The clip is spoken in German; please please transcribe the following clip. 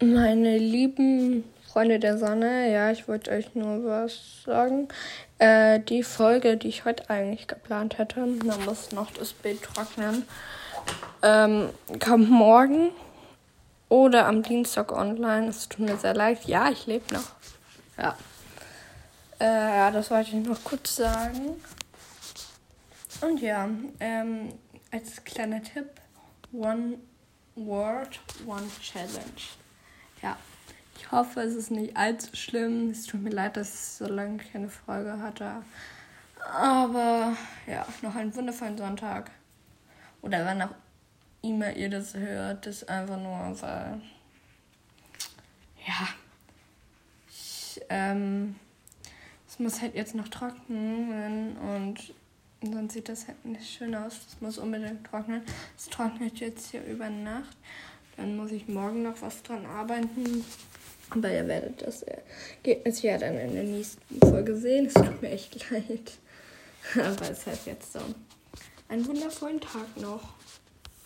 Meine lieben Freunde der Sonne, ja, ich wollte euch nur was sagen. Äh, die Folge, die ich heute eigentlich geplant hätte, man muss noch das Bild trocknen, ähm, kommt morgen oder am Dienstag online. Es tut mir sehr leid. Ja, ich lebe noch. Ja. Äh, das wollte ich noch kurz sagen. Und ja, ähm, als kleiner Tipp, One Word, One Challenge. Ja, ich hoffe, es ist nicht allzu schlimm. Es tut mir leid, dass ich so lange keine Folge hatte. Aber ja, noch einen wundervollen Sonntag. Oder wann auch immer ihr das hört, ist einfach nur, weil. Ja. Ich, ähm. Es muss halt jetzt noch trocknen und dann sieht das halt nicht schön aus. Das muss unbedingt trocknen. Es trocknet jetzt hier über Nacht. Dann muss ich morgen noch was dran arbeiten. Aber ihr werdet das Ergebnis ja dann in der nächsten Folge sehen. Es tut mir echt leid. Aber es ist halt jetzt so. Einen wundervollen Tag noch.